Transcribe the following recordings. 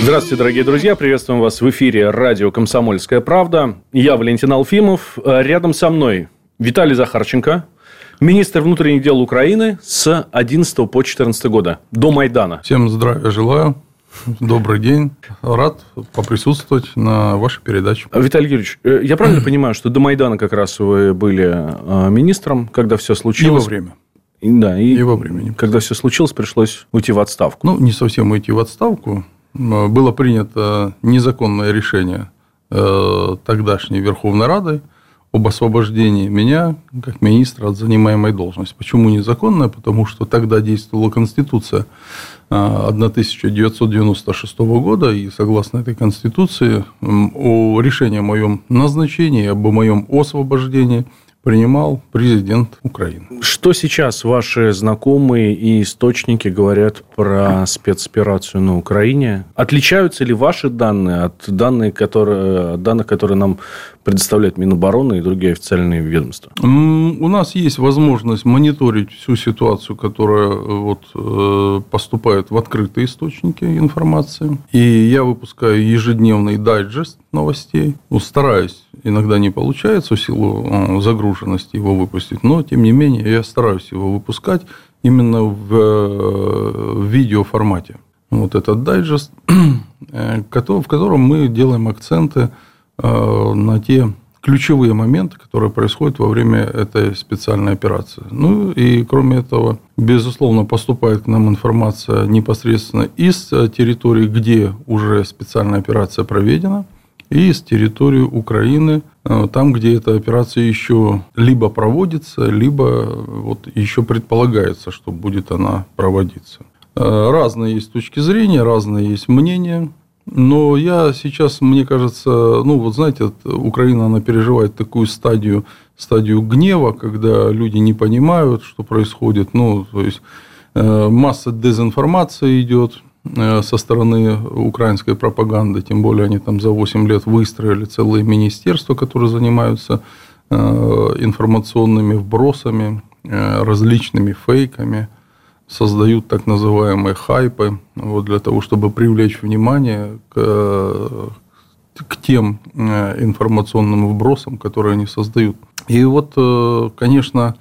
Здравствуйте, дорогие друзья. Приветствуем вас в эфире радио «Комсомольская правда». Я Валентин Алфимов. Рядом со мной Виталий Захарченко, министр внутренних дел Украины с 11 по 14 года, до Майдана. Всем здравия желаю. Добрый день. Рад поприсутствовать на вашей передаче. Виталий Юрьевич, э, я правильно понимаю, что до Майдана как раз вы были э, министром, когда все случилось? И во время. Да, и, и во время. Когда все случилось, пришлось уйти в отставку. Ну, не совсем уйти в отставку. Было принято незаконное решение э, тогдашней Верховной Рады об освобождении меня как министра от занимаемой должности. Почему незаконное? Потому что тогда действовала Конституция 1996 года, и согласно этой Конституции о решении о моем назначении, об моем освобождении принимал президент Украины. Что сейчас ваши знакомые и источники говорят про спецоперацию на Украине? Отличаются ли ваши данные от данных, которые, данных, которые нам предоставляет Минобороны и другие официальные ведомства? У нас есть возможность мониторить всю ситуацию, которая э, вот, э, поступает в открытые источники информации. И я выпускаю ежедневный дайджест новостей. Ну, стараюсь, иногда не получается в силу э, загруженности его выпустить, но тем не менее я стараюсь его выпускать именно в, в видеоформате. Вот этот дайджест, в котором мы делаем акценты Э, на те ключевые моменты, которые происходят во время этой специальной операции. Ну и кроме этого, безусловно, поступает к нам информация непосредственно из территории, где уже специальная операция проведена, и из территории Украины, э, там, где эта операция еще либо проводится, либо вот еще предполагается, что будет она проводиться. Э, разные есть точки зрения, разные есть мнения. Но я сейчас, мне кажется, ну вот знаете, Украина, она переживает такую стадию, стадию гнева, когда люди не понимают, что происходит. Ну, то есть, э, масса дезинформации идет э, со стороны украинской пропаганды, тем более они там за 8 лет выстроили целые министерства, которые занимаются э, информационными вбросами, различными фейками – создают так называемые хайпы вот, для того, чтобы привлечь внимание к, к тем э, информационным вбросам, которые они создают. И вот, э, конечно,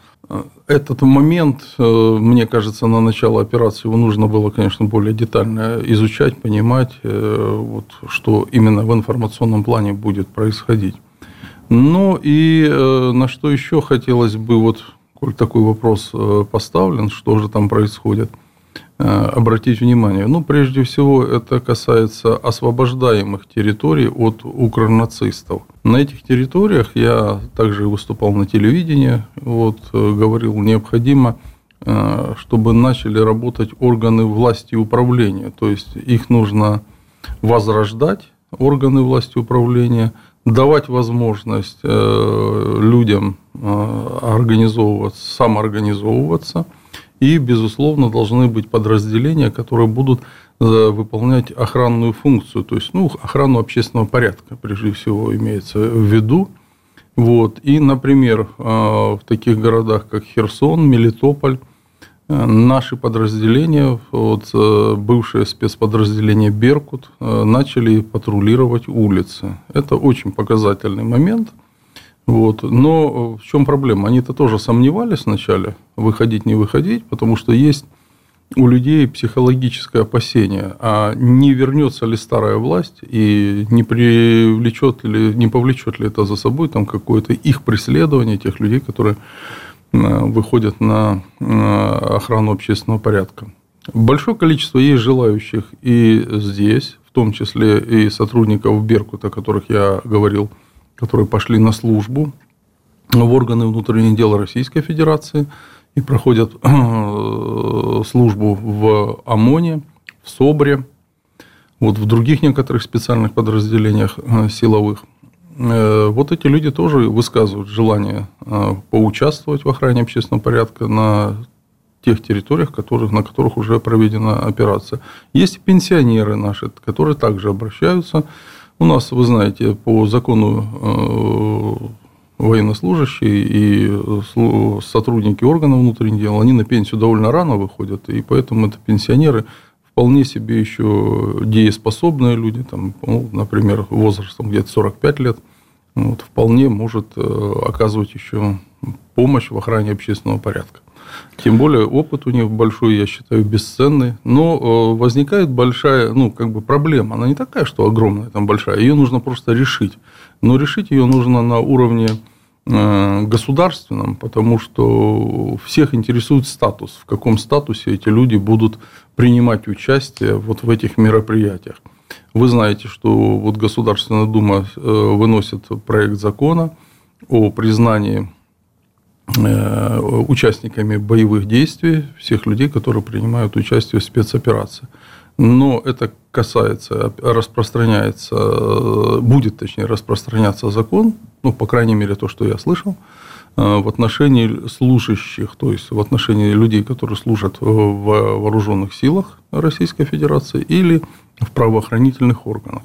этот момент, э, мне кажется, на начало операции его нужно было, конечно, более детально изучать, понимать, вот, что именно в информационном плане будет происходить. Ну и на что еще хотелось бы вот коль такой вопрос э, поставлен, что же там происходит, э, обратить внимание. Ну, прежде всего, это касается освобождаемых территорий от укронацистов. На этих территориях я также выступал на телевидении, вот, э, говорил, необходимо, чтобы начали работать органы власти и управления. То есть, их нужно возрождать, органы власти и управления – давать возможность э, людям э, организовываться, самоорганизовываться. И, безусловно, должны быть подразделения, которые будут э, выполнять охранную функцию, то есть ну, охрану общественного порядка, прежде всего, имеется в виду. Вот. И, например, в таких городах, как Херсон, Мелитополь, наши подразделения, вот, э, бывшее спецподразделение «Беркут», э, начали патрулировать улицы. Это очень показательный момент. Вот. Но в чем проблема? Они-то тоже сомневались вначале, выходить, не выходить, потому что есть у людей психологическое опасение, а не вернется ли старая власть и не привлечет ли, не повлечет ли это за собой там какое-то их преследование тех людей, которые Э, выходят на охрану общественного порядка. Большое количество есть желающих и здесь, в том числе и сотрудников Беркута, о которых я говорил, которые пошли на службу в органы внутренних дел Российской Федерации и проходят э, службу в ОМОНе, в СОБРе, вот в других некоторых специальных подразделениях э, силовых. вот эти люди тоже высказывают желание поучаствовать в охране общественного порядка на тех территориях, которых, на которых уже проведена операция. Есть пенсионеры наши, которые также обращаются. У нас, вы знаете, по закону военнослужащие и сотрудники органов внутренних дел, они на пенсию довольно рано выходят, и поэтому это пенсионеры вполне себе еще дееспособные люди, там, ну, например, возрастом где-то 45 лет, вот, вполне может э, оказывать еще помощь в охране общественного порядка. Тем более опыт у них большой, я считаю, бесценный. Но э, возникает большая, ну, как бы проблема. Она не такая, что огромная, там большая. Ее нужно просто решить. Но решить ее нужно на уровне э, государственном, потому что всех интересует статус, в каком статусе эти люди будут принимать участие вот в этих мероприятиях. Вы знаете, что вот Государственная Дума э, выносит проект закона о признании участниками боевых действий всех людей, которые принимают участие в спецоперации. Но это касается, распространяется, э, будет, точнее, распространяться закон, ну, по крайней мере, то, что я слышал, Э, в отношении служащих, то есть в отношении людей, которые служат в вооруженных силах Российской Федерации или в правоохранительных органах.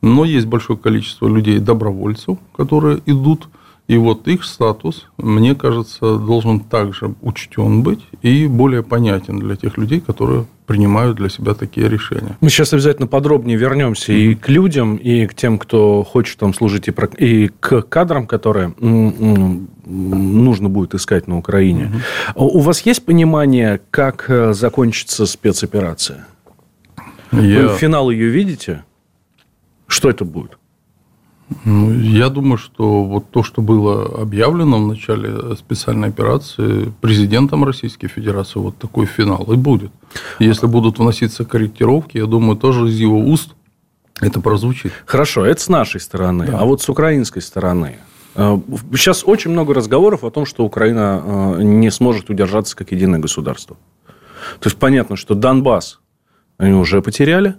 Но есть большое количество людей-добровольцев, которые идут и вот их статус, мне кажется, должен также учтен быть и более понятен для тех людей, которые принимают для себя такие решения. Мы сейчас обязательно подробнее вернемся mm-hmm. и к людям, и к тем, кто хочет там служить, и, и к кадрам, которые нужно будет искать на Украине. Mm-hmm. У вас есть понимание, как э, закончится спецоперация? Я... Вы финал ее видите? Что это будет? Ну, я думаю, что вот то, что было объявлено в начале специальной операции президентом Российской Федерации, вот такой финал и будет. Если будут вноситься корректировки, я думаю, тоже из его уст это прозвучит. Хорошо, это с нашей стороны. Да. А вот с украинской стороны. Э, сейчас очень много разговоров о том, что Украина э, не сможет удержаться как единое государство. То есть понятно, что Донбасс они уже потеряли,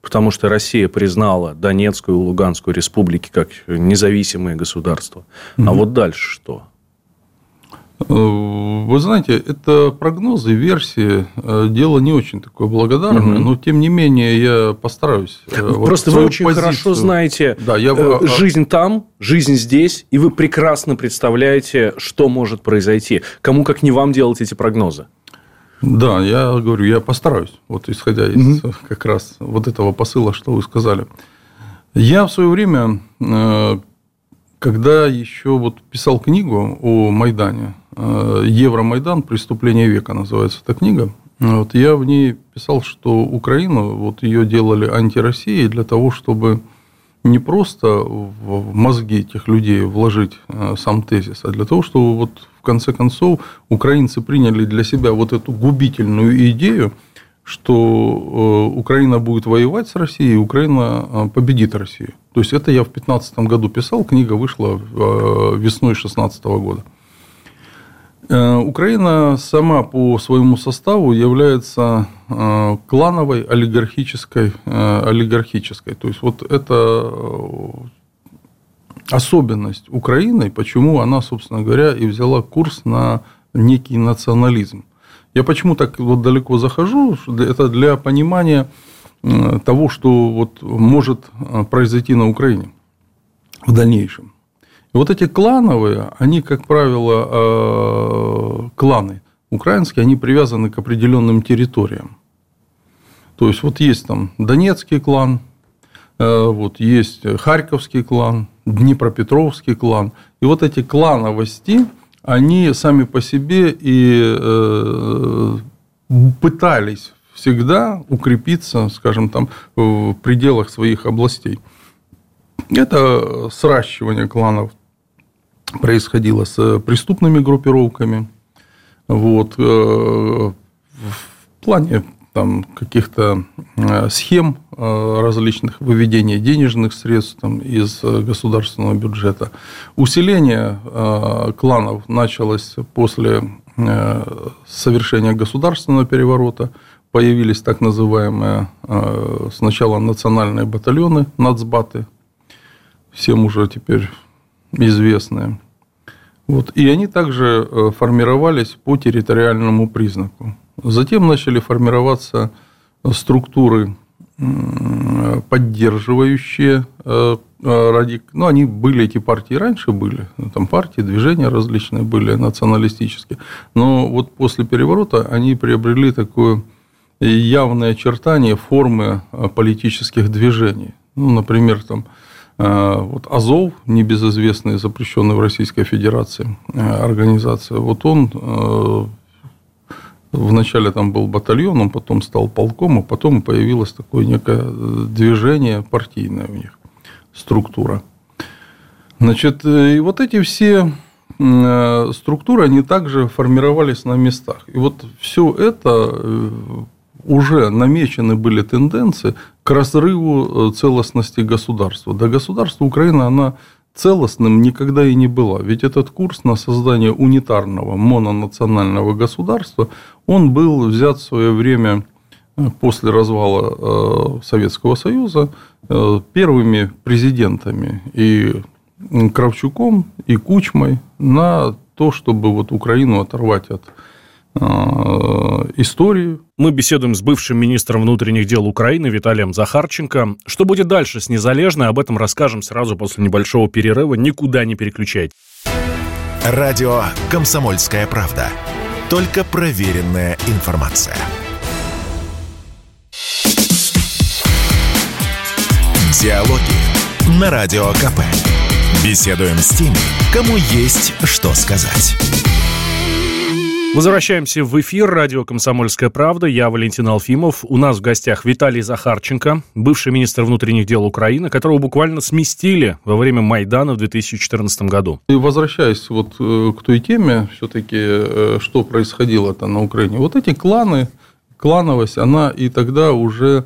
потому что Россия признала Донецкую и Луганскую республики как независимые государства. Угу. А вот дальше что? Э, вы знаете, это прогнозы, версии, э, дело не очень такое благодарное, угу. но тем не менее я постараюсь. Э, Просто вот вы очень позицию... хорошо знаете да, я... жизнь там, жизнь здесь, и вы прекрасно представляете, что может произойти. Кому как не вам делать эти прогнозы? Да, я говорю, я постараюсь, вот исходя из угу. как раз вот этого посыла, что вы сказали. Я в свое время, э, когда еще вот писал книгу о Майдане, э, Евромайдан, преступление века называется эта книга, вот я в ней писал, что Украину, вот ее делали антироссией для того, чтобы не просто в мозги этих людей вложить э, сам тезис, а для того, чтобы вот в конце концов украинцы приняли для себя вот эту губительную идею, что э, Украина будет воевать с Россией, и Украина э, победит Россию. То есть это я в 2015 году писал, книга вышла весной 2016 года. Э, Украина сама по своему составу является э, клановой олигархической, э, олигархической. То есть вот это особенность Украины, почему она, собственно говоря, и взяла курс на некий национализм. Я почему так вот далеко захожу? Это для понимания того, что вот может произойти на Украине в дальнейшем. Вот эти клановые, они, как правило, э, кланы украинские, они привязаны к определенным территориям. То есть, вот есть там Донецкий клан, э, вот есть Харьковский клан, Днепропетровский клан. И вот эти клановости, они сами по себе и э, пытались всегда укрепиться, скажем, там, в пределах своих областей. Это сращивание кланов происходило с преступными группировками. Вот. Э, в плане там, каких-то э, схем э, различных выведения денежных средств там, из государственного бюджета. Усиление кланов началось после совершения государственного переворота. Появились так называемые сначала национальные батальоны, нацбаты, всем уже теперь известные. Вот. И они также э, формировались по территориальному признаку. Затем начали формироваться структуры, поддерживающие э, э, радик... Ну, они были, эти партии раньше были, там партии, движения различные были, националистические. Но вот после переворота они приобрели такое явное очертание формы политических движений. Ну, например, там Э, вот Азов, небезызвестный, запрещенный в Российской Федерации э, организация, вот он э, вначале там был батальоном, потом стал полком, а потом появилось такое некое движение партийное у них, структура. Значит, и вот эти все структуры, они также формировались на местах. И вот все это уже намечены были тенденции к разрыву э, целостности государства. Да государство Украины, она целостным никогда и не была. Ведь этот курс на создание унитарного мононационального государства, он был взят в свое время э, после развала э, Советского Союза первыми президентами и Кравчуком, и Кучмой на то, чтобы вот Украину оторвать от историю. Мы беседуем с бывшим министром внутренних дел Украины Виталием Захарченко. Что будет дальше с Незалежной, об этом расскажем сразу после небольшого перерыва. Никуда не переключать. Радио «Комсомольская правда». Только проверенная информация. Диалоги на Радио КП. Беседуем с теми, кому есть что сказать. Возвращаемся в эфир. Радио «Комсомольская правда». Я Валентин Алфимов. У нас в гостях Виталий Захарченко, бывший министр внутренних дел Украины, которого буквально сместили во время Майдана в 2014 году. И возвращаясь вот э, к той теме, все-таки, э, что происходило-то на Украине. Вот эти кланы, клановость, она и тогда уже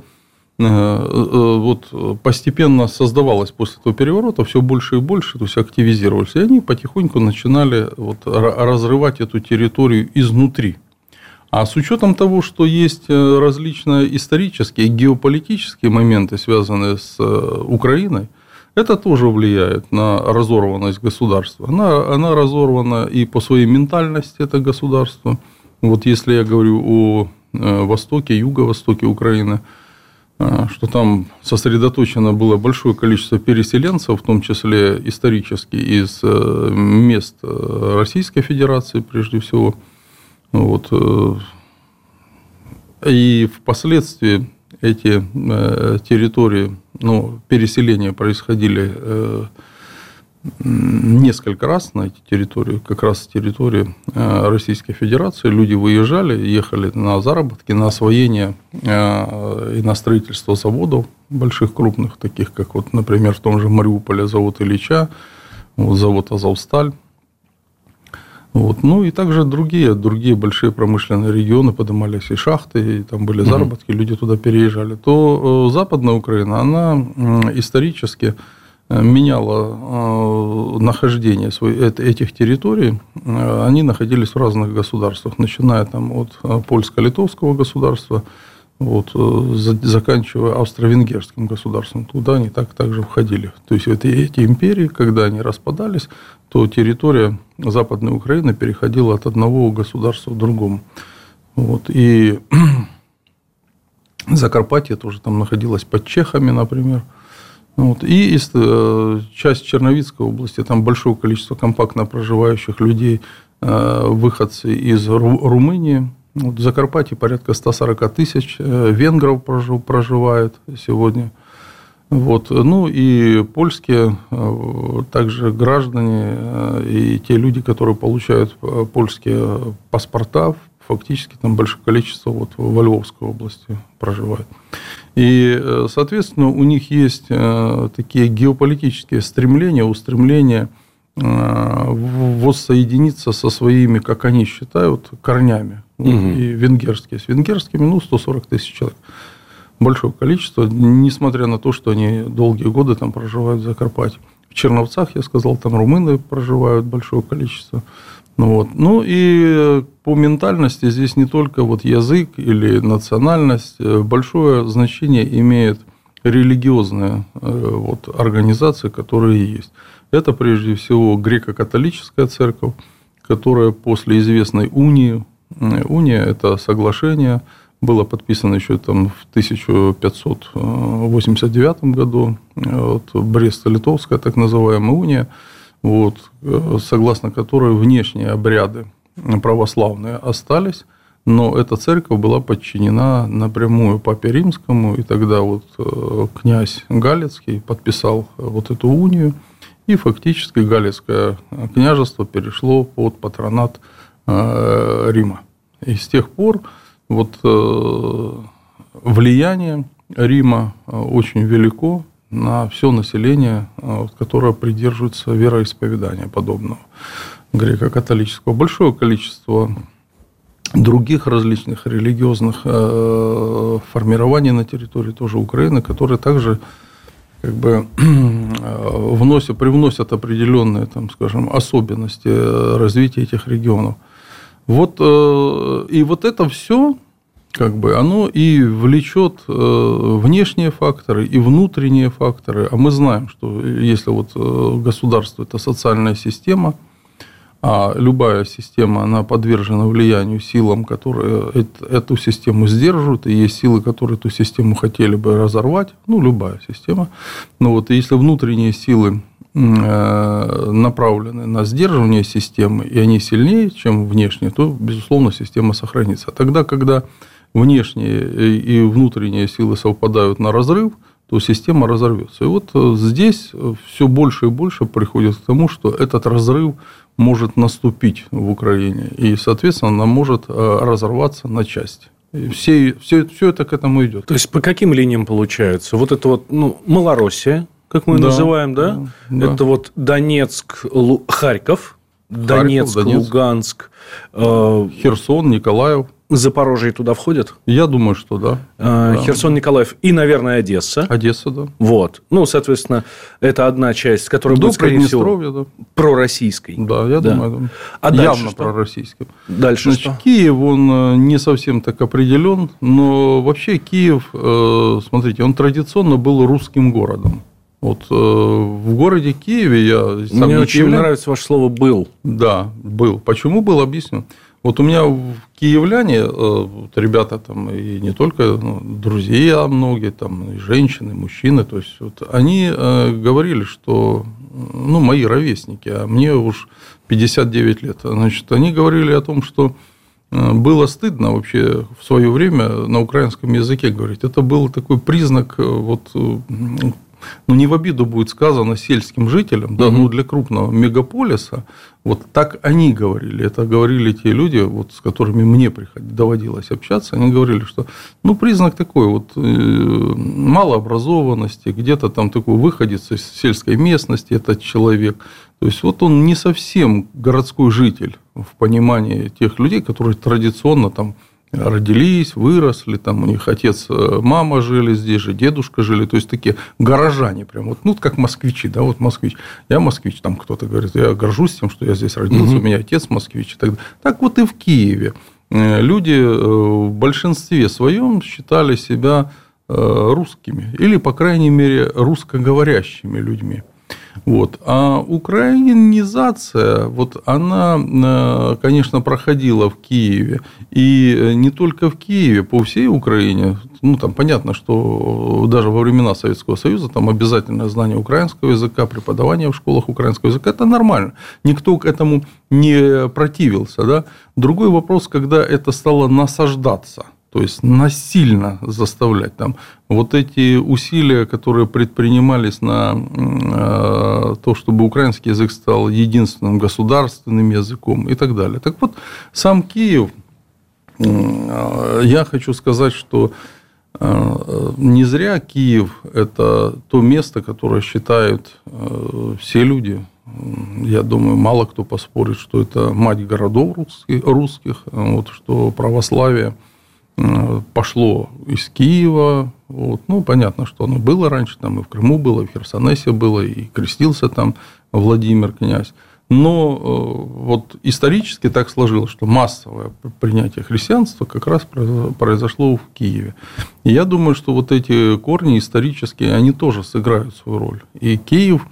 вот постепенно создавалось после этого переворота все больше и больше, то есть активизировались, и они потихоньку начинали вот разрывать эту территорию изнутри. А с учетом того, что есть э, различные исторические и геополитические моменты, связанные с Украиной, это тоже влияет на разорванность государства. Она, она разорвана и по своей ментальности, это государство. Вот если я говорю о востоке, юго-востоке Украины – что там сосредоточено было большое количество переселенцев, в том числе исторически из э, мест э, Российской Федерации, прежде всего. Вот. Э, и впоследствии эти территории, ну, переселения происходили несколько раз на эти территории, как раз территории э, Российской Федерации. Люди выезжали, ехали на заработки, на освоение э, и на строительство заводов больших, крупных, таких как, вот, например, в том же Мариуполе завод Ильича, вот, завод Азовсталь. Вот. Ну и также другие, другие большие промышленные регионы поднимались и шахты, и там были заработки, угу. люди туда переезжали. То э, Западная Украина, она исторически меняло э, нахождение этих территорий, э, они находились в разных государствах, начиная там от польско-литовского государства, вот, заканчивая австро-венгерским государством. Туда они так также входили. То есть эти, эти империи, когда они распадались, то территория Западной Украины переходила от одного государства к другому. Вот, и Закарпатье тоже там находилось под чехами, например. Вот. И э, часть Черновицкой области, там большое количество компактно проживающих людей, э, выходцы из Румынии. Вот в Закарпатье порядка 140 тысяч э, венгров проживает сегодня. Вот. Ну и польские также граждане и те люди, которые получают польские паспорта, фактически там большое количество вот во Львовской области проживает. И, э, соответственно, у них есть э, такие геополитические стремления, устремления э, воссоединиться со своими, как они считают, корнями. Угу. И венгерские. С венгерскими, ну, 140 тысяч человек. Большое количество, несмотря на то, что они долгие годы там проживают в Закарпатье. В Черновцах, я сказал, там румыны проживают большое количество. Ну, вот. ну и по ментальности здесь не только вот язык или национальность, э, большое значение имеет религиозные вот, организации, которые есть. Это прежде всего греко-католическая церковь, которая после известной унии, уния – это соглашение, было подписано еще там в 1589 году, вот, Брест-Литовская так называемая уния, вот, согласно которой внешние обряды православные остались, но эта церковь была подчинена напрямую Папе Римскому, и тогда вот э, князь Галицкий подписал вот эту унию, и фактически Галицкое княжество перешло под патронат э, Рима. И с тех пор вот э, влияние Рима очень велико на все население, которое придерживается вероисповедания подобного греко-католического. Большое количество других различных религиозных э, формирований на территории тоже Украины, которые также как бы вносят, привносят определенные, там, скажем, особенности развития этих регионов. Вот, э, и вот это все, как бы, оно и влечет э, внешние факторы и внутренние факторы. А мы знаем, что если вот государство – это социальная система – а любая система, она подвержена влиянию силам, которые эту систему сдерживают, и есть силы, которые эту систему хотели бы разорвать, ну, любая система. Но вот если внутренние силы э, направлены на сдерживание системы, и они сильнее, чем внешние, то, безусловно, система сохранится. А тогда, когда внешние и внутренние силы совпадают на разрыв, то система разорвется. И вот э, здесь все больше и больше приходит к тому, что этот разрыв может наступить в Украине, и, соответственно, она может э, разорваться на части. И все, все, все это к этому идет. То есть, по каким линиям получается? Вот это вот, ну, Малороссия, как мы да, называем, да? да? Это вот Донецк, Харьков, Харьков Донецк, Донецк, Луганск, э, Херсон, Николаев. Запорожье туда входит? Я думаю, что да. А, Херсон, Николаев и, наверное, Одесса. Одесса, да. Вот. Ну, соответственно, это одна часть, которая До будет, скорее всего, да. пророссийской. Да, я да. думаю. А Явно что? пророссийской. Дальше Значит, что? Киев, он э, не совсем так определен, но вообще Киев, э, смотрите, он традиционно был русским городом. Вот э, в городе Киеве я сам Мне очень киевлян... нравится ваше слово «был». Да, был. Почему был, объясню. Вот у меня в киевляне, э, вот ребята там, и не только ну, друзья многие, там, и женщины, и мужчины, то есть вот, они э, говорили, что, ну, мои ровесники, а мне уж 59 лет, значит, они говорили о том, что э, было стыдно вообще в свое время на украинском языке говорить. Это был такой признак вот, ну, не в обиду будет сказано сельским жителям, да, угу. ну, для крупного мегаполиса, вот так они говорили. Это говорили те люди, вот, с которыми мне доводилось общаться. Они говорили, что ну, признак такой вот э, малообразованности, где-то там такой выходец из сельской местности этот человек. То есть, вот он не совсем городской житель в понимании тех людей, которые традиционно там родились, выросли, там у них отец, э, мама жили здесь же, дедушка жили, то есть такие горожане прям, вот, ну, как москвичи, да, вот москвич. Я москвич, там кто-то говорит, я горжусь тем, что я здесь родился, угу. у меня отец москвич. Так, так вот и в Киеве э, люди э, в большинстве своем считали себя русскими или, по крайней мере, русскоговорящими людьми. Вот. А украинизация, вот она, э, конечно, проходила в Киеве. И не только в Киеве, по всей Украине. Ну, там понятно, что даже во времена Советского Союза там обязательное знание украинского языка, преподавание в школах украинского языка. Это нормально. Никто к этому не противился. Да? Другой вопрос, когда это стало насаждаться – то есть насильно заставлять там вот эти усилия, которые предпринимались на э, то, чтобы украинский язык стал единственным государственным языком и так далее. Так вот, сам Киев, э, я хочу сказать, что э, не зря Киев – это то место, которое считают все люди. Я думаю, мало кто поспорит, что это мать городов русских, вот, что православие – пошло из Киева. Вот. Ну, понятно, что оно было раньше, там и в Крыму было, и в Херсонесе было, и крестился там Владимир князь. Но вот исторически так сложилось, что массовое принятие христианства как раз произошло в Киеве. И я думаю, что вот эти корни исторические, они тоже сыграют свою роль. И Киев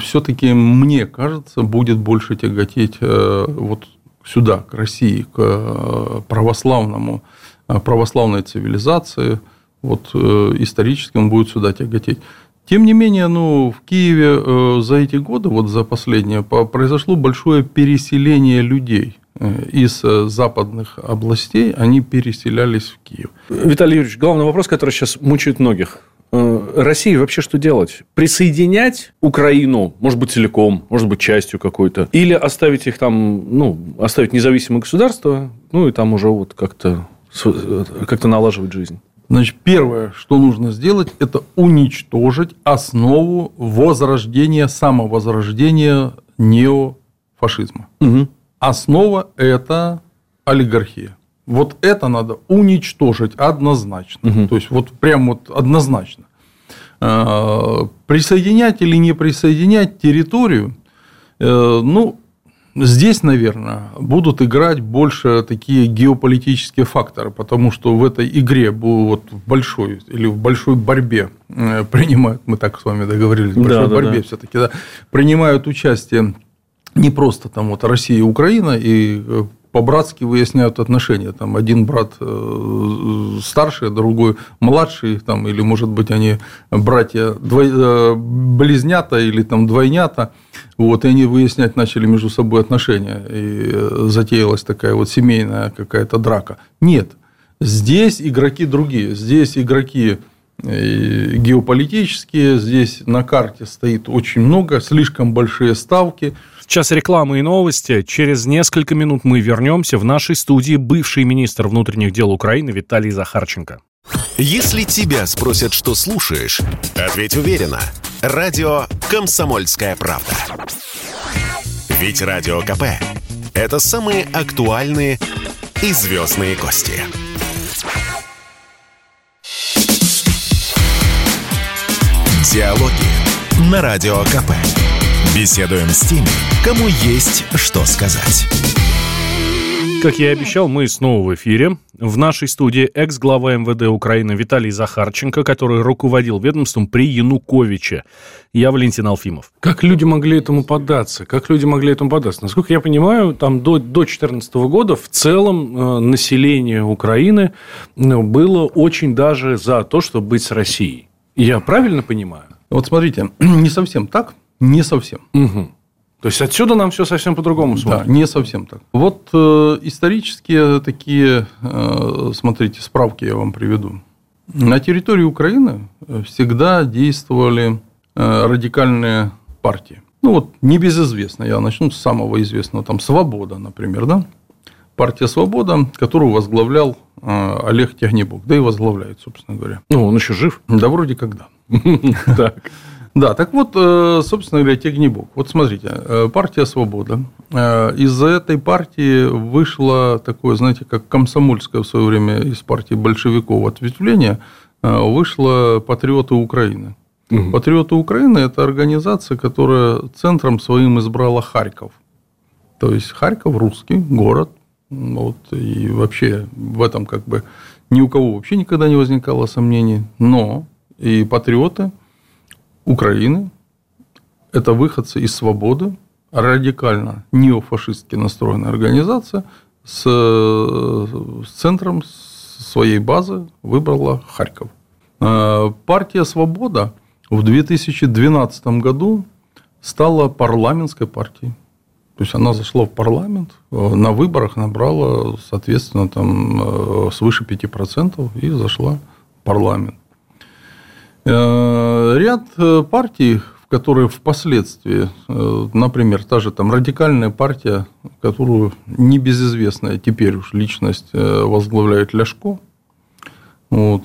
все-таки, мне кажется, будет больше тяготеть вот сюда, к России, к э, православному, э, православной цивилизации, вот э, исторически он будет сюда тяготеть. Тем не менее, ну, в Киеве за эти годы, вот за последнее, произошло большое переселение людей из западных областей, они переселялись в Киев. Виталий Юрьевич, главный вопрос, который сейчас мучает многих. Э, России вообще что делать? Присоединять Украину, может быть, целиком, может быть, частью какой-то, или оставить их там, ну, оставить независимое государство, ну, и там уже вот как-то как налаживать жизнь? Значит, первое, что нужно сделать, это уничтожить основу возрождения, самовозрождения неофашизма. Угу. Основа – это олигархия. Вот это надо уничтожить однозначно. Угу. То есть, вот прям вот однозначно. А, присоединять или не присоединять территорию, э, ну, здесь, наверное, будут играть больше такие геополитические факторы, потому что в этой игре вот в большой или в большой борьбе э, принимают, мы так с вами договорились, в большой да, борьбе да. все-таки да, принимают участие не просто там вот Россия и Украина и э, по-братски выясняют отношения. Там один брат э, старший, другой младший, там, или, может быть, они братья двой... Близнята или там двойнята. Вот, и они выяснять начали между собой отношения. И э, затеялась такая вот семейная какая-то драка. Нет. Здесь игроки другие. Здесь игроки геополитические. Здесь на карте стоит очень много, слишком большие ставки – Сейчас реклама и новости. Через несколько минут мы вернемся. В нашей студии бывший министр внутренних дел Украины Виталий Захарченко. Если тебя спросят, что слушаешь, ответь уверенно. Радио «Комсомольская правда». Ведь Радио КП – это самые актуальные и звездные гости. Диалоги на Радио КП. Беседуем с теми, кому есть что сказать. Как я и обещал, мы снова в эфире. В нашей студии экс-глава МВД Украины Виталий Захарченко, который руководил ведомством при Януковиче. Я Валентин Алфимов. Как люди могли этому поддаться? Как люди могли этому поддаться? Насколько я понимаю, там до 2014 года в целом э, население Украины ну, было очень даже за то, чтобы быть с Россией. Я правильно понимаю? Вот смотрите, не совсем так. Не совсем. Угу. То есть отсюда нам все совсем по-другому смотрит. Да, не совсем так. Вот э, исторические такие, э, смотрите, справки я вам приведу. На территории Украины всегда действовали э, радикальные партии. Ну вот небезызвестно, я начну с самого известного, там Свобода, например, да? Партия Свобода, которую возглавлял э, Олег Тягнебок, да и возглавляет, собственно говоря. Ну, он еще жив? Да, вроде как да. Так. Да, так вот, э, собственно говоря, Тегнебок. Вот смотрите, э, партия «Свобода». Э, из-за этой партии вышло такое, знаете, как комсомольское в свое время из партии большевиков ответвление, вышло «Патриоты Украины». Угу. «Патриоты Украины» – это организация, которая центром своим избрала Харьков. То есть, Харьков – русский город. Вот, и вообще в этом как бы ни у кого вообще никогда не возникало сомнений. Но и патриоты – Украины. Это выходцы из свободы, радикально неофашистски настроенная организация с, с центром своей базы выбрала Харьков. А, партия «Свобода» в 2012 году стала парламентской партией. То есть она зашла в парламент, на выборах набрала, соответственно, там э, свыше 5% и зашла в парламент. Э, ряд э, партий, в которые впоследствии, э, например, та же там радикальная партия, которую небезызвестная теперь уж личность возглавляет Ляшко, вот,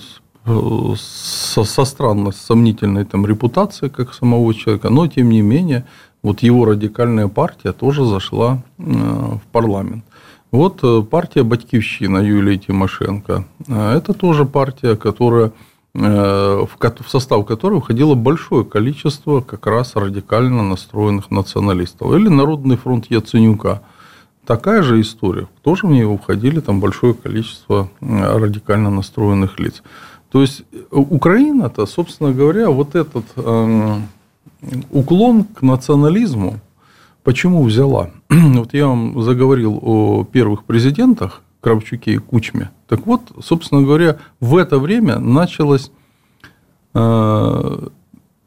со, со странно сомнительной там репутацией как самого человека, но тем не менее вот его радикальная партия тоже зашла в парламент. Вот партия Батькивщина Юлии Тимошенко. Это тоже партия, которая в состав которой входило большое количество как раз радикально настроенных националистов. Или Народный фронт Яценюка. Такая же история. Тоже в нее входили там большое количество радикально настроенных лиц. То есть Украина-то, собственно говоря, вот этот эм, уклон к национализму, почему взяла? Вот я вам заговорил о первых президентах Кравчуке и Кучме. Так вот, собственно говоря, в это время началось э,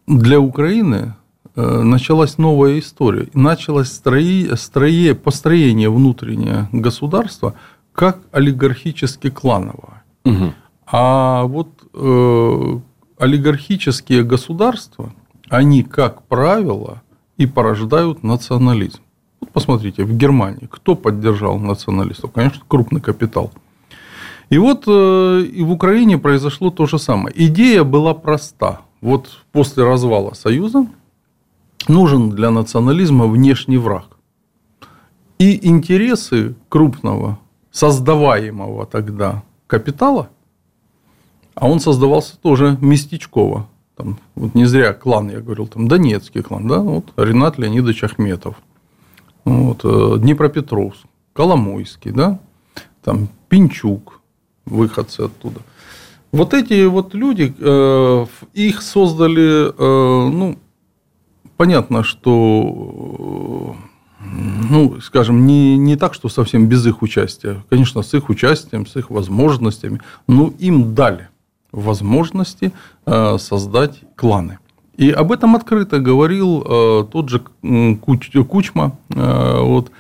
для Украины э, началась новая история. Началось строи, строе, построение внутреннего государства как олигархически клановое. Угу. А вот э, олигархические государства, они, как правило, и порождают национализм. Посмотрите, в Германии кто поддержал националистов? Конечно, крупный капитал. И вот э, и в Украине произошло то же самое. Идея была проста. Вот после развала Союза нужен для национализма внешний враг. И интересы крупного, создаваемого тогда капитала, а он создавался тоже местечково. Там, вот не зря клан, я говорил, там Донецкий клан, да, вот Ренат Леонидович Ахметов, вот, э, Днепропетровск, Коломойский, да, там Пинчук, выходцы оттуда. Вот эти вот люди, э, их создали, э, ну, понятно, что ну, скажем, не, не так, что совсем без их участия. Конечно, с их участием, с их возможностями, но им дали возможности создать кланы. И об этом открыто говорил э, тот же Кучма. Э, вот.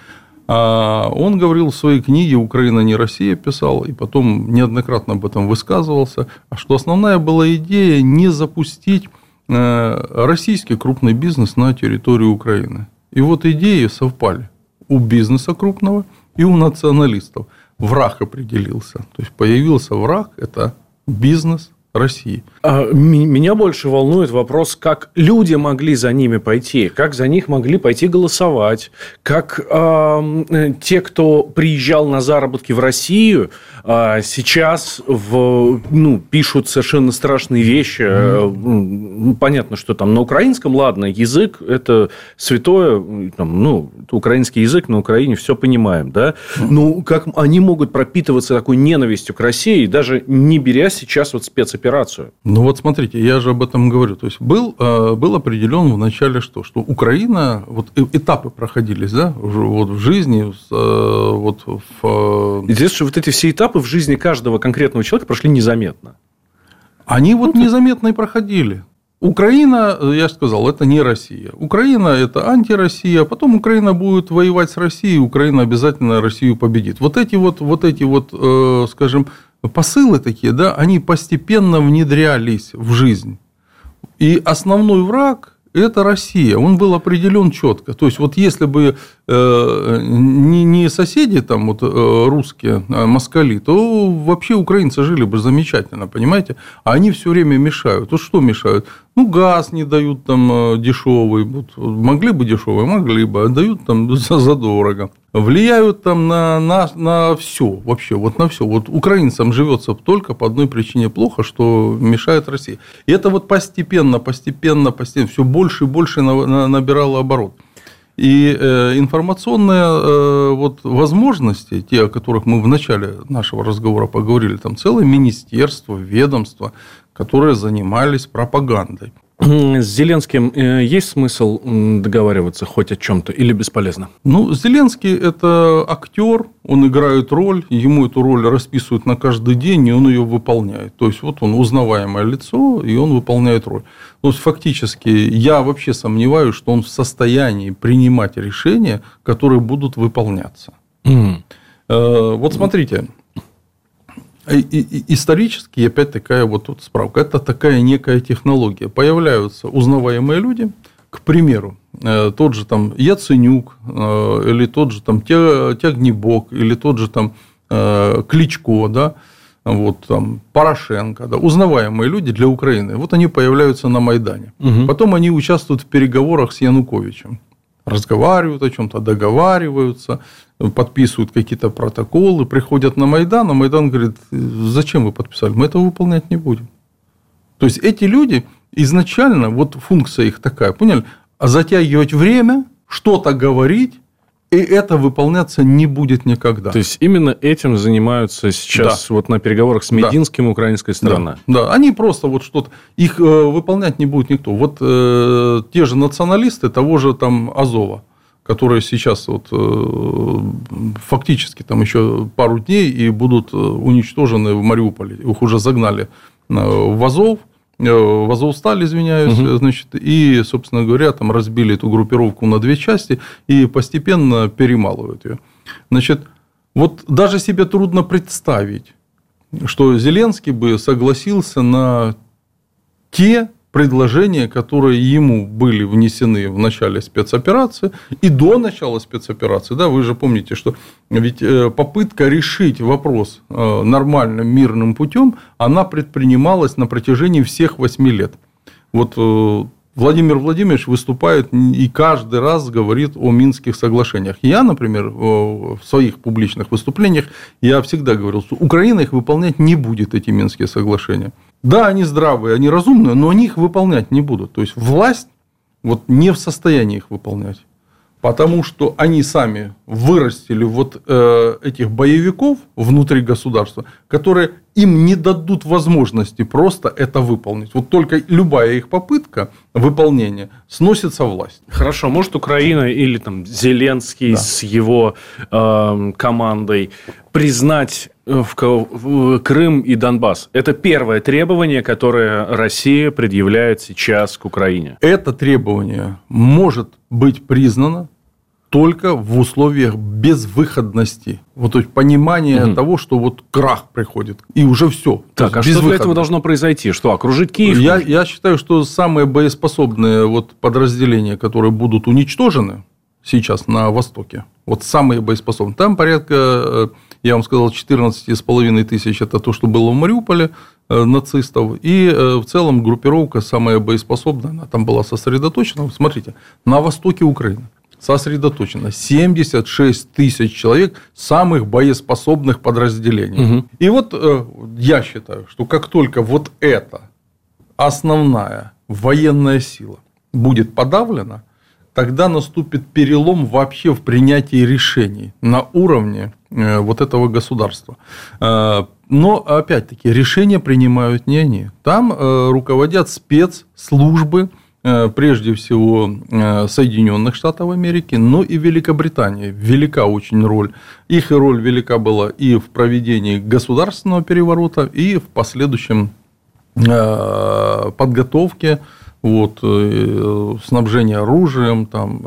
А он говорил в своей книге «Украина не Россия» писал, и потом неоднократно об этом высказывался, а что основная была идея не запустить российский крупный бизнес на территорию Украины. И вот идеи совпали у бизнеса крупного и у националистов. Враг определился. То есть появился враг – это бизнес России. А, меня больше волнует вопрос, как люди могли за ними пойти, как за них могли пойти голосовать, как э, те, кто приезжал на заработки в Россию, э, сейчас в, ну, пишут совершенно страшные вещи. Mm-hmm. Понятно, что там на украинском, ладно, язык это святое, там, ну, украинский язык на Украине все понимаем, да. Mm-hmm. Ну, как они могут пропитываться такой ненавистью к России, даже не беря сейчас вот спецоперацию операцию. Ну вот смотрите, я же об этом говорю. То есть был, э, был определен в начале что? Что Украина, вот этапы проходились, да, вот в жизни, э, вот в... Здесь что вот эти все этапы в жизни каждого конкретного человека прошли незаметно. Они вот ну, незаметно и проходили. Украина, я же сказал, это не Россия. Украина – это антироссия, а потом Украина будет воевать с Россией, Украина обязательно Россию победит. Вот эти вот, вот, эти вот э, скажем, посылы такие, да, они постепенно внедрялись в жизнь. И основной враг это Россия. Он был определен четко. То есть, вот если бы э, не соседи там вот э, русские, а москали, то вообще украинцы жили бы замечательно, понимаете? А они все время мешают. Вот что мешают? Ну, газ не дают там э, дешевый. Вот, могли бы дешевый, могли бы, а дают там задорого. Влияют там на, на, на все, вообще, вот на все. Вот украинцам живется только по одной причине плохо, что мешает России. И это вот постепенно, постепенно, постепенно, все больше и больше набирало оборот. И э, информационные э, вот, возможности, те, о которых мы в начале нашего разговора поговорили, там целое министерство, ведомство, которые занимались пропагандой. С Зеленским э, есть смысл договариваться хоть о чем-то или бесполезно? Ну, Зеленский – это актер, он играет роль, ему эту роль расписывают на каждый день, и он ее выполняет. То есть, вот он узнаваемое лицо, и он выполняет роль. Ну, фактически, я вообще сомневаюсь, что он в состоянии принимать решения, которые будут выполняться. Mm. Вот смотрите, исторически опять такая вот тут справка. Это такая некая технология. Появляются узнаваемые люди, к примеру, э, тот же там Яценюк, э, или тот же там Тягнебок, или тот же там э, Кличко, да, вот там Порошенко, да, узнаваемые люди для Украины. Вот они появляются на Майдане. Угу. Потом они участвуют в переговорах с Януковичем разговаривают о чем-то, договариваются, подписывают какие-то протоколы, приходят на Майдан, а Майдан говорит, зачем вы подписали, мы этого выполнять не будем. То есть эти люди изначально, вот функция их такая, поняли, а затягивать время, что-то говорить, и это выполняться не будет никогда. То есть именно этим занимаются сейчас да. вот на переговорах с Мединским да. украинская сторона. Да. да, они просто вот что-то их э, выполнять не будет никто. Вот э, те же националисты того же там Азова, которые сейчас вот э, фактически там еще пару дней и будут э, уничтожены в Мариуполе, их уже загнали э, в Азов в Азовсталь, извиняюсь, угу. значит, и, собственно говоря, там разбили эту группировку на две части и постепенно перемалывают ее. Значит, вот даже себе трудно представить, что Зеленский бы согласился на те предложения, которые ему были внесены в начале спецоперации и до начала спецоперации. Да, вы же помните, что ведь э, попытка решить вопрос э, нормальным мирным путем, она предпринималась на протяжении всех восьми лет. Вот э, Владимир Владимирович выступает и каждый раз говорит о Минских соглашениях. Я, например, в своих публичных выступлениях, я всегда говорил, что Украина их выполнять не будет, эти Минские соглашения. Да, они здравые, они разумные, но они их выполнять не будут. То есть власть вот не в состоянии их выполнять. Потому что они сами вырастили вот э, этих боевиков внутри государства, которые им не дадут возможности просто это выполнить. Вот только любая их попытка выполнения сносится власть. Хорошо, может Украина или там Зеленский да. с его э, командой признать э, в Крым и Донбасс. Это первое требование, которое Россия предъявляет сейчас к Украине. Это требование может быть признано только в условиях безвыходности. Вот то есть понимание угу. того, что вот крах приходит, и уже все. Так, а что для этого должно произойти? Что, окружить Киев? Я, я считаю, что самые боеспособные вот подразделения, которые будут уничтожены сейчас на Востоке, вот самые боеспособные, там порядка, э, я вам сказал, 14,5 тысяч, это то, что было в Мариуполе, э, нацистов, и э, в целом группировка самая боеспособная, она там была сосредоточена, смотрите, на востоке Украины сосредоточено 76 тысяч человек самых боеспособных подразделений. Угу. И вот э, я считаю, что как только вот эта основная военная сила будет подавлена, тогда наступит перелом вообще в принятии решений на уровне э, вот этого государства. Э, но, опять-таки, решения принимают не они. Там руководят спецслужбы, Э, прежде всего э, Соединенных Штатов Америки, но и Великобритании. Велика очень роль. Их роль велика была и в проведении государственного переворота, и в последующем э, подготовке вот, снабжение оружием, там,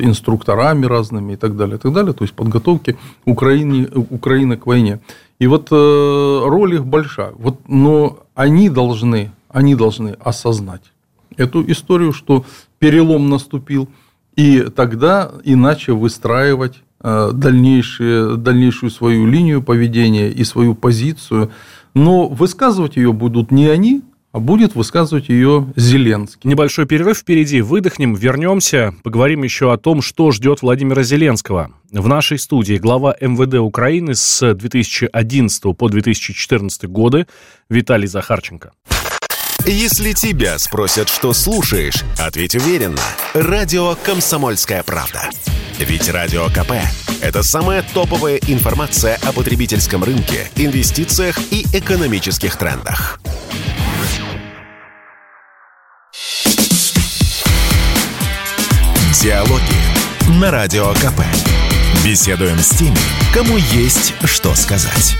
инструкторами разными и так далее, и так далее, то есть подготовки Украины, Украины к войне. И вот роль их большая. Вот, но они должны, они должны осознать, эту историю, что перелом наступил, и тогда иначе выстраивать э, дальнейшие, дальнейшую свою линию поведения и свою позицию. Но высказывать ее будут не они, будет высказывать ее Зеленский. Небольшой перерыв впереди. Выдохнем, вернемся, поговорим еще о том, что ждет Владимира Зеленского. В нашей студии глава МВД Украины с 2011 по 2014 годы Виталий Захарченко. Если тебя спросят, что слушаешь, ответь уверенно. Радио «Комсомольская правда». Ведь Радио КП – это самая топовая информация о потребительском рынке, инвестициях и экономических трендах. Диалоги на Радио КП. Беседуем с теми, кому есть что сказать.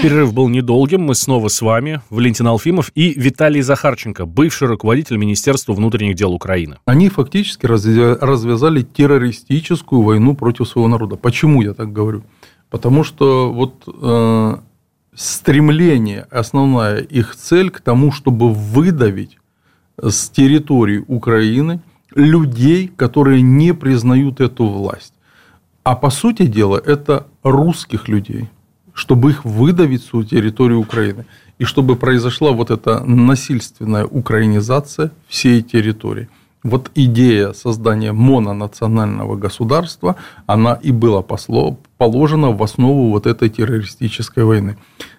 Перерыв был недолгим. Мы снова с вами, Валентин Алфимов и Виталий Захарченко, бывший руководитель Министерства внутренних дел Украины. Они фактически развязали террористическую войну против своего народа. Почему я так говорю? Потому что вот э, стремление, основная их цель к тому, чтобы выдавить с территории Украины людей, которые не признают эту власть. А по сути дела это русских людей – чтобы их выдавить с территории Украины. И чтобы произошла вот эта насильственная украинизация всей территории. Вот идея создания мононационального государства, она и была положена в основу вот этой террористической войны.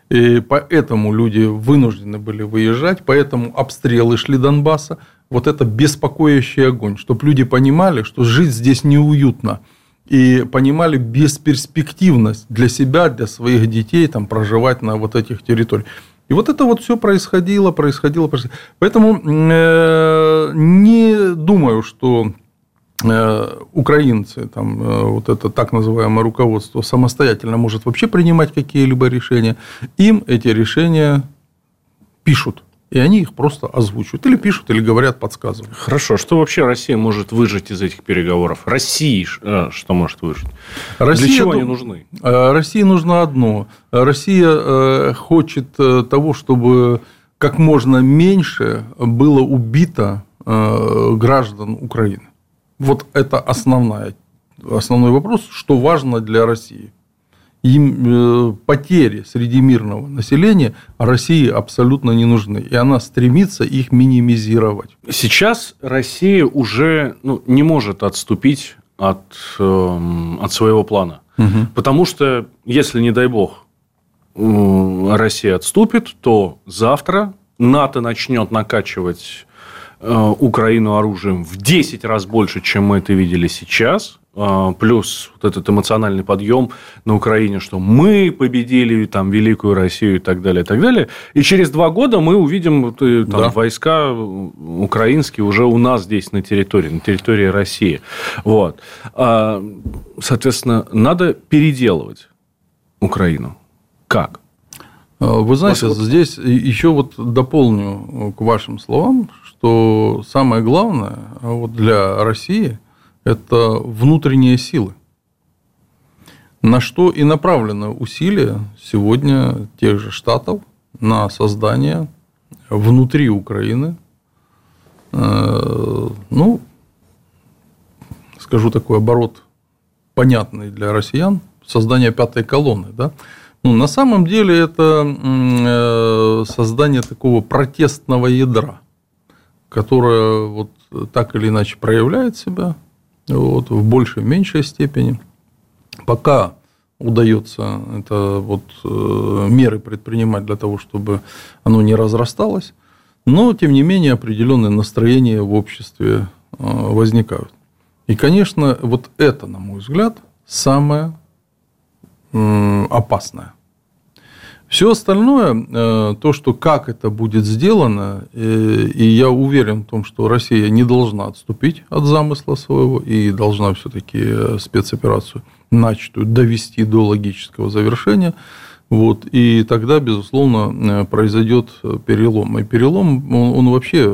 И поэтому люди вынуждены были выезжать, поэтому обстрелы шли Донбасса. Вот это беспокоящий огонь, чтобы люди понимали, что жить здесь неуютно. И понимали бесперспективность для себя, для своих детей там, проживать на вот этих территориях. И вот это вот все происходило, происходило, происходило. Поэтому э, не думаю, что Э, украинцы, там, э, вот это так называемое руководство, самостоятельно может вообще принимать какие-либо решения, им эти решения пишут. И они их просто озвучивают. Или пишут, или говорят, подсказывают. Хорошо. Что вообще Россия может выжить из этих переговоров? России э, что может выжить? Россия, Для чего они нужны? России нужно одно. Россия хочет того, чтобы как можно меньше было убито граждан Украины. Вот это основная, основной вопрос, что важно для России. Им э, потери среди мирного населения России абсолютно не нужны, и она стремится их минимизировать. Сейчас Россия уже ну, не может отступить от, э, от своего плана, угу. потому что если не дай бог Россия отступит, то завтра НАТО начнет накачивать Э, Украину оружием в 10 раз больше, чем мы это видели сейчас. Э, плюс вот этот эмоциональный подъем на Украине, что мы победили там Великую Россию и так далее, и так далее. И через два года мы увидим э, там, да. войска украинские уже у нас здесь на территории, на территории России. Вот. А, соответственно, надо переделывать Украину. Как? Вы знаете, здесь еще вот дополню к вашим словам, что самое главное вот для России – это внутренние силы. На что и направлено усилия сегодня тех же штатов на создание внутри Украины, э, ну, скажу такой оборот понятный для россиян, создание пятой колонны. Да? Ну, на самом деле это э, создание такого протестного ядра которая вот так или иначе проявляет себя вот, в большей, в меньшей степени. Пока удается это вот э, меры предпринимать для того, чтобы оно не разрасталось, но тем не менее определенные настроения в обществе э, возникают. И, конечно, вот это, на мой взгляд, самое опасное. Все остальное, э, то, что как это будет сделано, э, и я уверен в том, что Россия не должна отступить от замысла своего и должна все-таки э, спецоперацию начатую довести до логического завершения. Вот, и тогда, безусловно, произойдет перелом. И перелом, он, он вообще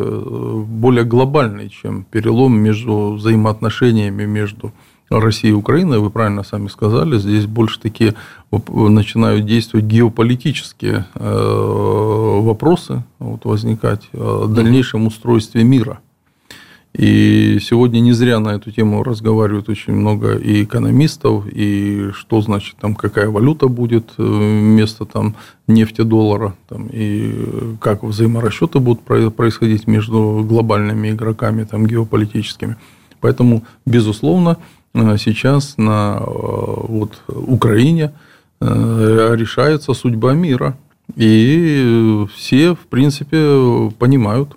более глобальный, чем перелом между взаимоотношениями между России и Украины, вы правильно сами сказали, здесь больше такие начинают действовать геополитические э, вопросы вот, возникать о дальнейшем устройстве мира. И сегодня не зря на эту тему разговаривают очень много и экономистов, и что значит там какая валюта будет э, вместо там нефти доллара, там, и как взаиморасчеты будут происходить между глобальными игроками там геополитическими. Поэтому, безусловно, Э, сейчас на э, вот, Украине э, решается судьба мира. И все, в принципе, понимают.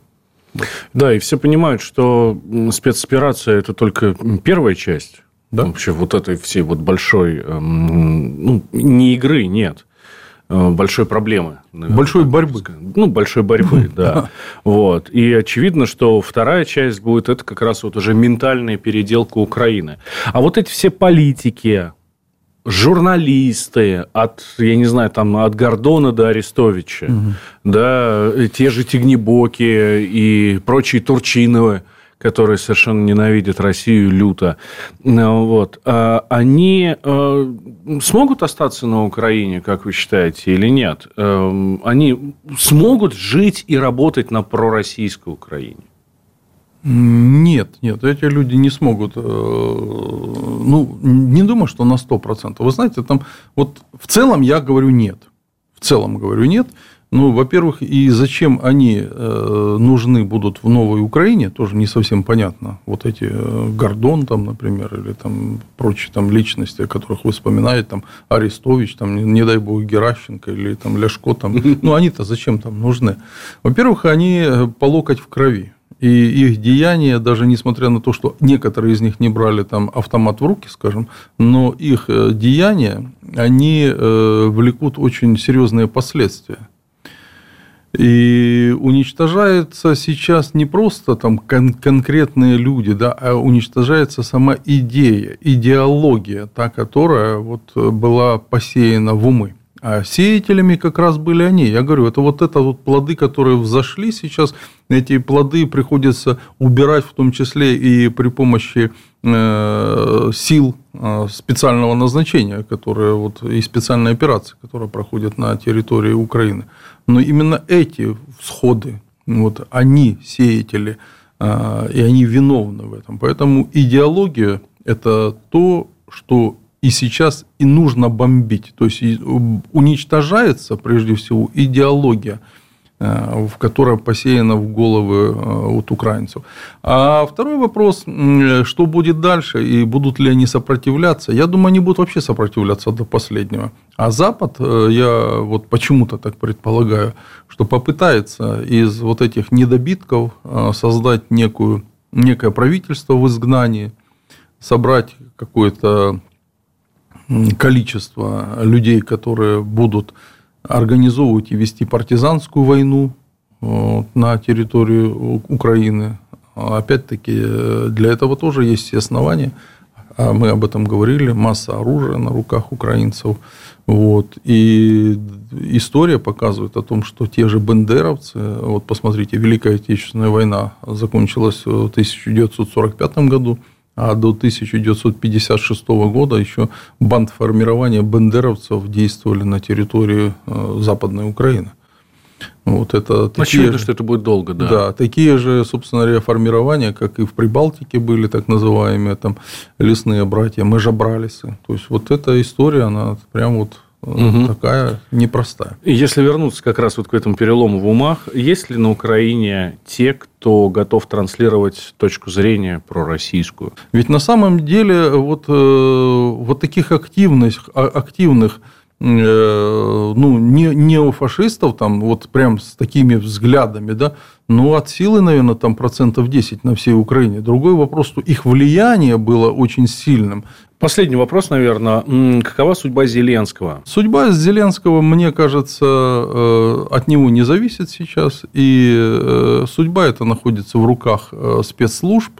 Да, и все понимают, что спецоперация – это только первая часть. Да? Вообще вот этой всей вот большой, эм, ну, не игры, нет. Э, большой проблемы. Наверное, большой борьбы. Ну, большой борьбы, да. Вот. И очевидно, что вторая часть будет это как раз вот уже ментальная переделка Украины. А вот эти все политики, журналисты от, я не знаю, там от Гордона до Арестовича, угу. да, те же Тигнебоки и прочие Турчиновы, которые совершенно ненавидят Россию люто, ну, вот, а они э, смогут остаться на Украине, как вы считаете, или нет? Эм, они смогут жить и работать на пророссийской Украине? Нет, нет, эти люди не смогут. Э, ну, не думаю, что на 100%. Вы знаете, там вот в целом я говорю нет. В целом говорю нет. Ну, во-первых, и зачем они э, нужны будут в новой Украине, тоже не совсем понятно. Вот эти э, Гордон, там, например, или там прочие там личности, о которых вы вспоминаете, там Арестович, там, не, дай бог, Геращенко или там Ляшко, там, ну, они-то зачем там нужны? Во-первых, они э, по локоть в крови. И их деяния, даже несмотря на то, что некоторые из них не брали там автомат в руки, скажем, но их деяния, они влекут очень серьезные последствия. И уничтожается сейчас не просто там кон- конкретные люди, да, а уничтожается сама идея, идеология, та, которая вот была посеяна в умы. А сеятелями как раз были они. Я говорю, это вот это вот плоды, которые взошли сейчас. Эти плоды приходится убирать в том числе и при помощи э, сил э, специального назначения, которые вот и специальные операции, которые проходят на территории Украины. Но именно эти всходы, вот они сеятели, э, и они виновны в этом. Поэтому идеология – это то, что и сейчас и нужно бомбить. То есть уничтожается прежде всего идеология, э, в которая посеяна в головы э, вот украинцев. А второй вопрос, что будет дальше и будут ли они сопротивляться? Я думаю, они будут вообще сопротивляться до последнего. А Запад, э, я вот почему-то так предполагаю, что попытается из вот этих недобитков создать некую, некое правительство в изгнании, собрать какое-то количество людей, которые будут организовывать и вести партизанскую войну на территории Украины. Опять-таки, для этого тоже есть все основания. А мы об этом говорили. Масса оружия на руках украинцев. Вот. И история показывает о том, что те же бендеровцы, вот посмотрите, Великая Отечественная война закончилась в 1945 году, а до 1956 года еще бандформирования бандеровцев действовали на территории э, Западной Украины. Вот это Очевидно, же, что это будет долго, да. Да, такие же, собственно говоря, формирования, как и в Прибалтике были так называемые там лесные братья, межабралисы. То есть вот эта история, она прям вот угу. такая непростая. И если вернуться как раз вот к этому перелому в умах, есть ли на Украине те, кто готов транслировать точку зрения пророссийскую? Ведь на самом деле вот, э, вот таких активных, а, активных э, ну, не, неофашистов, там, вот прям с такими взглядами, да, ну, от силы, наверное, там процентов 10 на всей Украине. Другой вопрос, что их влияние было очень сильным. Последний вопрос, наверное. Какова судьба Зеленского? Судьба Зеленского, мне кажется, э, от него не зависит сейчас. И э, судьба эта находится в руках э, спецслужб,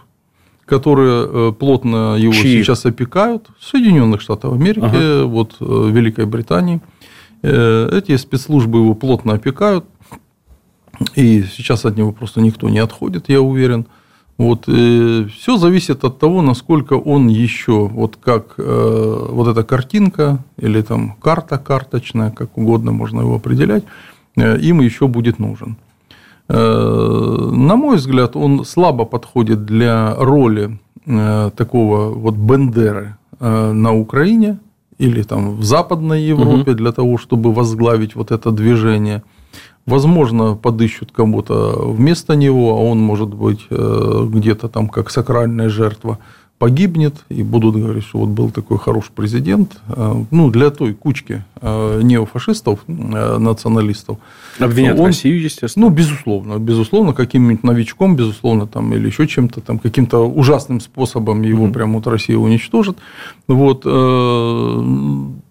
которые плотно его Чьи? сейчас опекают. Соединенных Штатов Америки, ага. вот Великой Британии. Эти спецслужбы его плотно опекают. И сейчас от него просто никто не отходит, я уверен. Вот, э, все зависит от того, насколько он еще, вот как э, вот эта картинка или там карта карточная, как угодно можно его определять, э, им еще будет нужен. Э, на мой взгляд, он слабо подходит для роли э, такого вот Бендеры э, на Украине или там в Западной Европе угу. для того, чтобы возглавить вот это движение – Возможно, подыщут кому-то вместо него, а он может быть э, где-то там как сакральная жертва погибнет, и будут говорить, что вот был такой хороший президент, э, ну, для той кучки э, неофашистов, э, националистов. Обвинят он, Россию, естественно. Ну, безусловно, безусловно, каким-нибудь новичком, безусловно, там, или еще чем-то, там, каким-то ужасным способом его mm-hmm. прямо вот Россия уничтожит. Вот,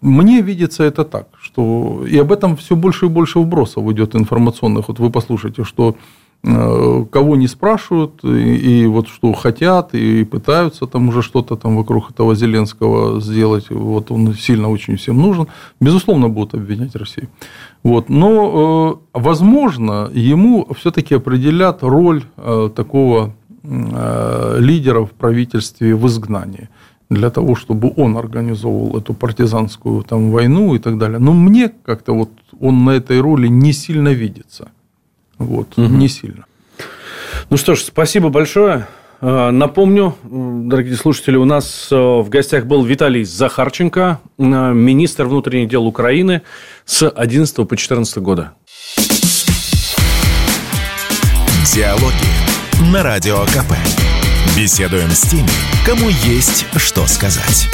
мне видится это так, что и об этом все больше и больше вбросов идет информационных. Вот вы послушайте, что кого не спрашивают, и, и вот что хотят, и пытаются там уже что-то там вокруг этого Зеленского сделать, вот он сильно очень всем нужен, безусловно, будут обвинять Россию. Вот. Но, э, возможно, ему все-таки определят роль э, такого лидера в правительстве в изгнании для того, чтобы он организовывал эту партизанскую там, войну и так далее. Но мне как-то вот он на этой роли не сильно видится. Вот, угу. не сильно. Ну что ж, спасибо большое. А, напомню, дорогие слушатели, у нас э, в гостях был Виталий Захарченко, министр внутренних дел Украины с 11 по 14 года. Диалоги на Радио КП. Беседуем с теми, кому есть что сказать.